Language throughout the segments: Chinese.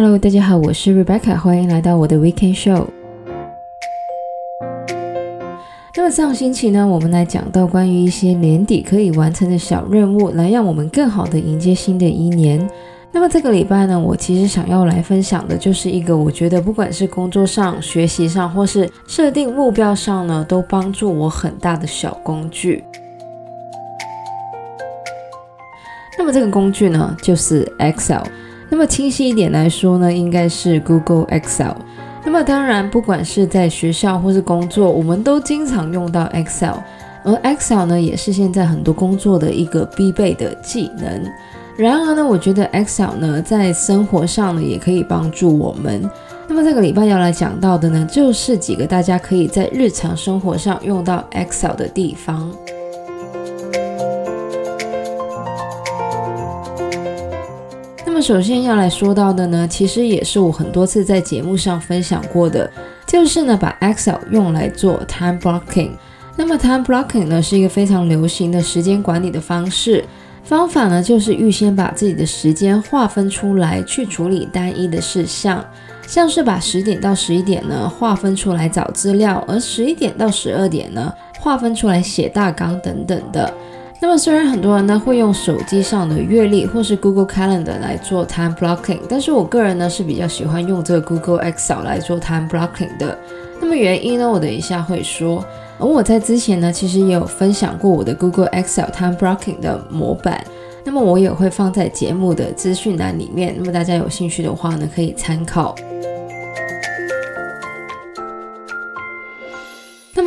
Hello，大家好，我是 Rebecca，欢迎来到我的 Weekend Show。那么上星期呢，我们来讲到关于一些年底可以完成的小任务，来让我们更好的迎接新的一年。那么这个礼拜呢，我其实想要来分享的就是一个我觉得不管是工作上、学习上，或是设定目标上呢，都帮助我很大的小工具。那么这个工具呢，就是 Excel。那么清晰一点来说呢，应该是 Google Excel。那么当然，不管是在学校或是工作，我们都经常用到 Excel。而 Excel 呢，也是现在很多工作的一个必备的技能。然而呢，我觉得 Excel 呢，在生活上呢，也可以帮助我们。那么这个礼拜要来讲到的呢，就是几个大家可以在日常生活上用到 Excel 的地方。么首先要来说到的呢，其实也是我很多次在节目上分享过的，就是呢，把 Excel 用来做 time blocking。那么 time blocking 呢，是一个非常流行的时间管理的方式。方法呢，就是预先把自己的时间划分出来，去处理单一的事项，像是把十点到十一点呢划分出来找资料，而十一点到十二点呢划分出来写大纲等等的。那么虽然很多人呢会用手机上的月历或是 Google Calendar 来做 time blocking，但是我个人呢是比较喜欢用这个 Google Excel 来做 time blocking 的。那么原因呢，我等一下会说。而我在之前呢，其实也有分享过我的 Google Excel Time Blocking 的模板，那么我也会放在节目的资讯栏里面，那么大家有兴趣的话呢，可以参考。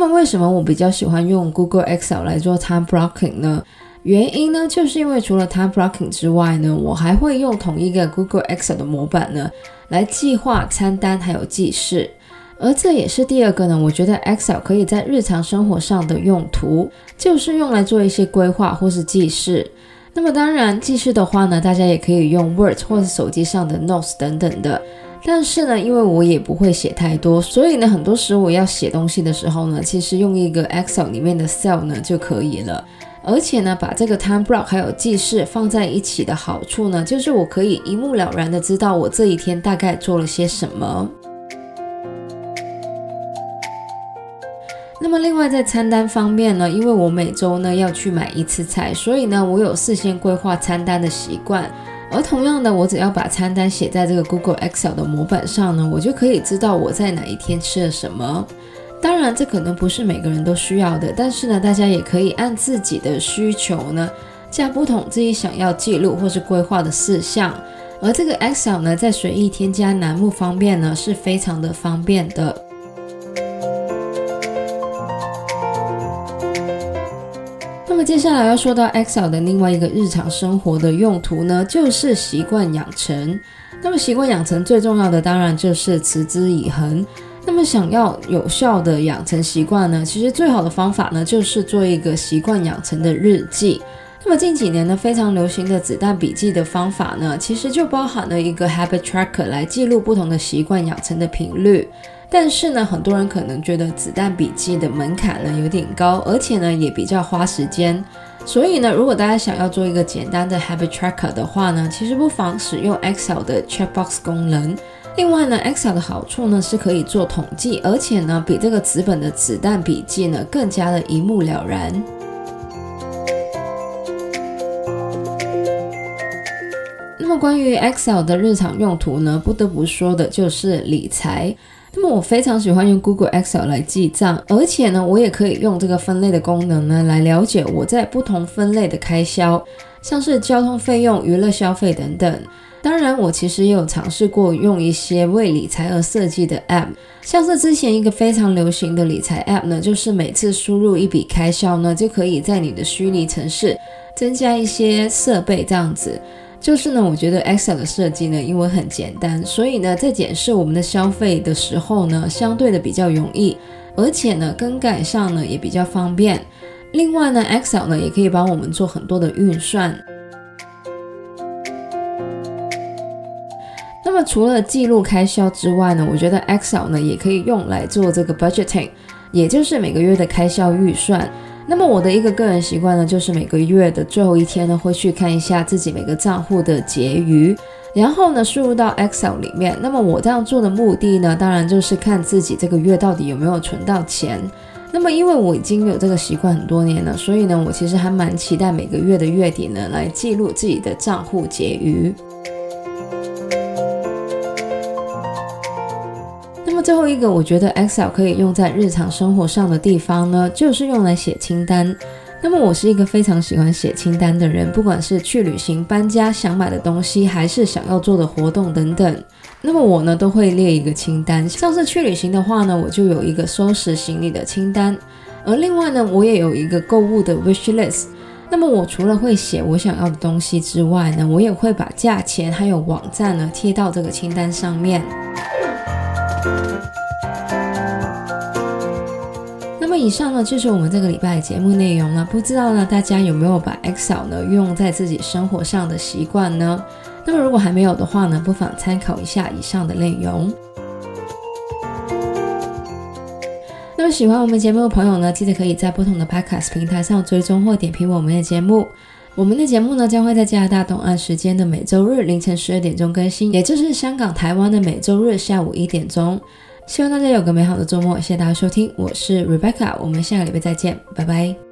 么为什么我比较喜欢用 Google Excel 来做 Time Blocking 呢？原因呢，就是因为除了 Time Blocking 之外呢，我还会用同一个 Google Excel 的模板呢，来计划餐单还有记事。而这也是第二个呢，我觉得 Excel 可以在日常生活上的用途，就是用来做一些规划或是记事。那么当然，记事的话呢，大家也可以用 Word 或是手机上的 Notes 等等的。但是呢，因为我也不会写太多，所以呢，很多时候我要写东西的时候呢，其实用一个 Excel 里面的 Cell 呢就可以了。而且呢，把这个 Time Block 还有记事放在一起的好处呢，就是我可以一目了然的知道我这一天大概做了些什么。那么另外在餐单方面呢，因为我每周呢要去买一次菜，所以呢我有事先规划餐单的习惯。而同样的，我只要把餐单写在这个 Google Excel 的模板上呢，我就可以知道我在哪一天吃了什么。当然，这可能不是每个人都需要的，但是呢，大家也可以按自己的需求呢，加不同自己想要记录或是规划的事项。而这个 Excel 呢，在随意添加栏目方面呢，是非常的方便的。接下来要说到 Excel 的另外一个日常生活的用途呢，就是习惯养成。那么习惯养成最重要的当然就是持之以恒。那么想要有效的养成习惯呢，其实最好的方法呢就是做一个习惯养成的日记。那么近几年呢非常流行的子弹笔记的方法呢，其实就包含了一个 Habit Tracker 来记录不同的习惯养成的频率。但是呢，很多人可能觉得子弹笔记的门槛呢有点高，而且呢也比较花时间。所以呢，如果大家想要做一个简单的 habit tracker 的话呢，其实不妨使用 Excel 的 checkbox 功能。另外呢，Excel 的好处呢是可以做统计，而且呢比这个纸本的子弹笔记呢更加的一目了然。那么关于 Excel 的日常用途呢，不得不说的就是理财。那么我非常喜欢用 Google Excel 来记账，而且呢，我也可以用这个分类的功能呢，来了解我在不同分类的开销，像是交通费用、娱乐消费等等。当然，我其实也有尝试过用一些为理财而设计的 App，像是之前一个非常流行的理财 App 呢，就是每次输入一笔开销呢，就可以在你的虚拟城市增加一些设备这样子。就是呢，我觉得 Excel 的设计呢，因为很简单，所以呢，在检视我们的消费的时候呢，相对的比较容易，而且呢，更改上呢也比较方便。另外呢，Excel 呢也可以帮我们做很多的运算。那么除了记录开销之外呢，我觉得 Excel 呢也可以用来做这个 budgeting，也就是每个月的开销预算。那么我的一个个人习惯呢，就是每个月的最后一天呢，会去看一下自己每个账户的结余。然后呢，输入到 Excel 里面。那么我这样做的目的呢，当然就是看自己这个月到底有没有存到钱。那么因为我已经有这个习惯很多年了，所以呢，我其实还蛮期待每个月的月底呢，来记录自己的账户结余。最后一个，我觉得 Excel 可以用在日常生活上的地方呢，就是用来写清单。那么我是一个非常喜欢写清单的人，不管是去旅行、搬家、想买的东西，还是想要做的活动等等，那么我呢都会列一个清单。像是去旅行的话呢，我就有一个收拾行李的清单，而另外呢，我也有一个购物的 wish list。那么我除了会写我想要的东西之外呢，我也会把价钱还有网站呢贴到这个清单上面。以上呢，就是我们这个礼拜的节目内容了。不知道呢，大家有没有把 Excel 呢运用在自己生活上的习惯呢？那么如果还没有的话呢，不妨参考一下以上的内容。那么喜欢我们节目的朋友呢，记得可以在不同的 Podcast 平台上追踪或点评我们的节目。我们的节目呢，将会在加拿大东岸时间的每周日凌晨十二点钟更新，也就是香港、台湾的每周日下午一点钟。希望大家有个美好的周末，谢谢大家收听，我是 Rebecca，我们下个礼拜再见，拜拜。